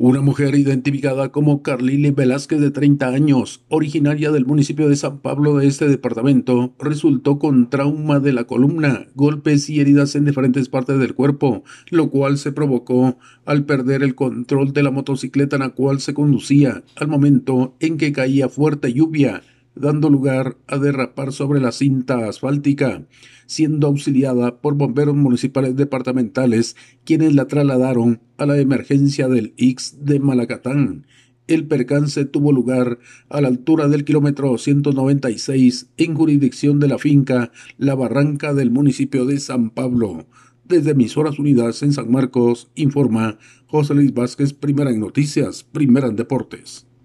Una mujer identificada como Carlile Velázquez de 30 años, originaria del municipio de San Pablo de este departamento, resultó con trauma de la columna, golpes y heridas en diferentes partes del cuerpo, lo cual se provocó al perder el control de la motocicleta en la cual se conducía al momento en que caía fuerte lluvia dando lugar a derrapar sobre la cinta asfáltica, siendo auxiliada por bomberos municipales departamentales, quienes la trasladaron a la emergencia del X de Malacatán. El percance tuvo lugar a la altura del kilómetro 196 en jurisdicción de la finca La Barranca del municipio de San Pablo. Desde Emisoras Unidas en San Marcos, informa José Luis Vázquez, primera en noticias, primera en deportes.